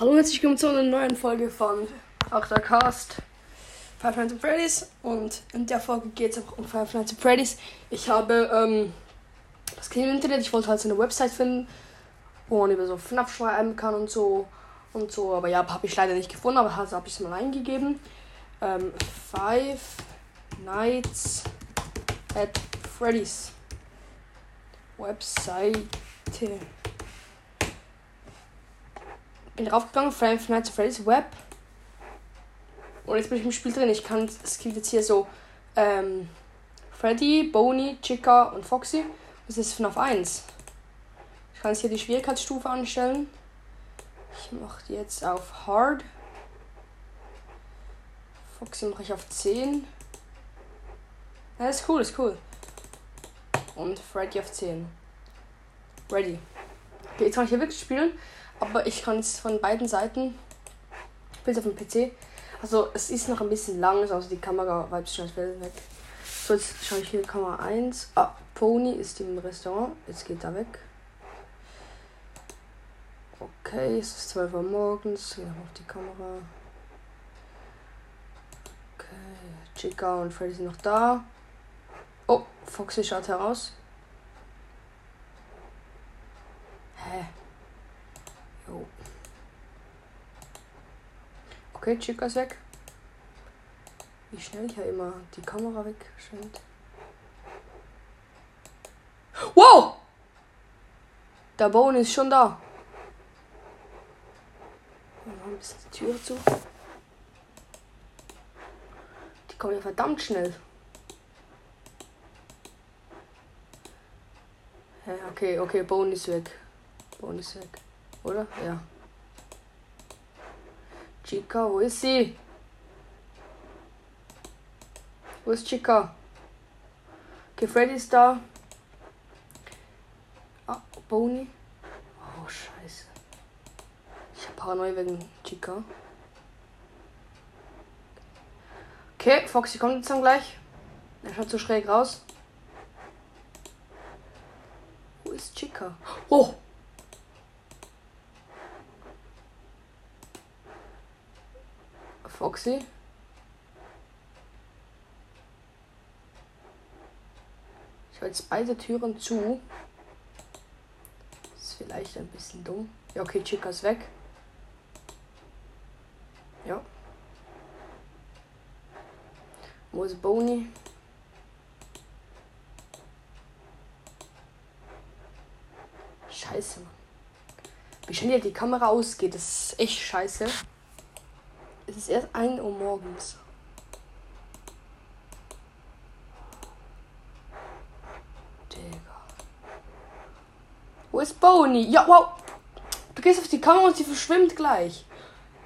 Hallo und herzlich willkommen zu einer neuen Folge von Cast. Five Nights at Freddy's. Und in der Folge geht es auch um Five Nights at Freddy's. Ich habe ähm, das ging im Internet, ich wollte halt so eine Website finden, wo man über so FNAF schreiben kann und so und so, aber ja, habe ich leider nicht gefunden, aber also habe ich es mal eingegeben. Ähm, Five Nights at Freddy's. Webseite bin draufgegangen, Five Nights at Freddy's Web. Und jetzt bin ich im Spiel drin. Ich kann, es gibt jetzt hier so ähm, Freddy, Boney, Chica und Foxy. Das ist FNAF 1. Ich kann jetzt hier die Schwierigkeitsstufe anstellen. Ich mache die jetzt auf Hard. Foxy mache ich auf 10. Ja, das ist cool, ist cool. Und Freddy auf 10. Ready. Okay, jetzt kann ich hier wirklich spielen. Aber ich kann es von beiden Seiten. Ich bin auf dem PC. Also es ist noch ein bisschen lang, also die Kamera weit schnell weg. So, jetzt schaue ich hier Kamera 1. Ah, Pony ist im Restaurant. Jetzt geht er weg. Okay, es ist 12 Uhr morgens. Haben auf die Kamera. Okay, Chica und Freddy sind noch da. Oh, Foxy schaut heraus. Hä? Okay, Chica ist weg. Wie schnell ich ja immer die Kamera wegschwenkt. Wow! Der Bone ist schon da. Ein bisschen die Tür zu. Die kommen ja verdammt schnell. Okay, okay, Bone ist weg. Bone ist weg. Oder? Ja. Chica, wo ist sie? Wo ist Chica? Okay, Freddy ist da. Ah, Boni. Oh, scheiße. Ich hab Paranoia wegen Chica. Okay, Foxy kommt jetzt dann gleich. Er schaut so schräg raus. Wo ist Chica? Oh! Foxy. Ich halte beide Türen zu. ist vielleicht ein bisschen dumm. Ja, okay, Chica ist weg. Ja. Wo ist Boney? Scheiße, Mann. Wie schnell die Kamera ausgeht, das ist echt scheiße. Es ist erst 1 Uhr morgens. Digga. Wo ist Boney? Ja, wow. Du gehst auf die Kamera und sie verschwimmt gleich.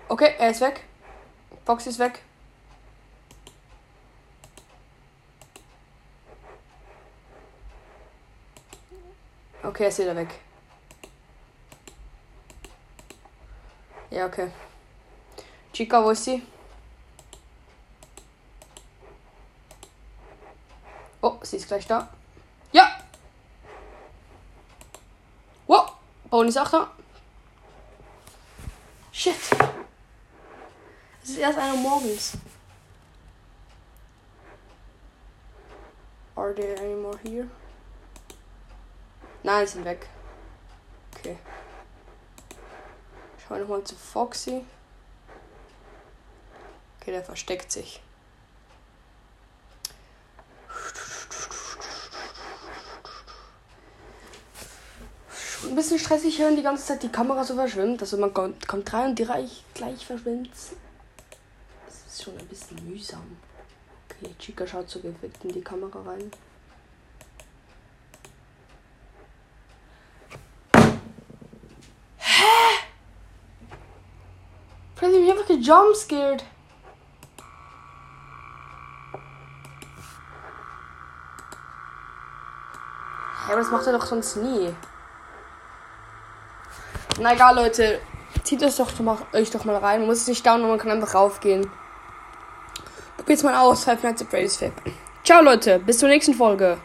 Okay, er ist weg. Fox ist weg. Okay, er ist wieder weg. Ja, okay. Chica, sie? Oh, sie ist gleich da. Ja! Wow! Bone ist auch da. Shit. Es ist erst einer morgens. Are there any more here? Nein, sind weg. Okay. Schauen wir nochmal zu Foxy. Okay, der versteckt sich. Ein bisschen stressig hören die ganze Zeit die Kamera so verschwimmt. Also man kommt, kommt rein und gleich, gleich verschwimmt. Das ist schon ein bisschen mühsam. Okay, Chica schaut so gewickt in die Kamera rein. Hä? Freddy, mich einfach gejumpscared. Ja, aber das macht er doch sonst nie. Na egal, Leute. Zieht es doch euch doch mal rein. Man muss es nicht down man kann einfach raufgehen. Probiert's mal aus. Five Nights at Freddy's Ciao, Leute. Bis zur nächsten Folge.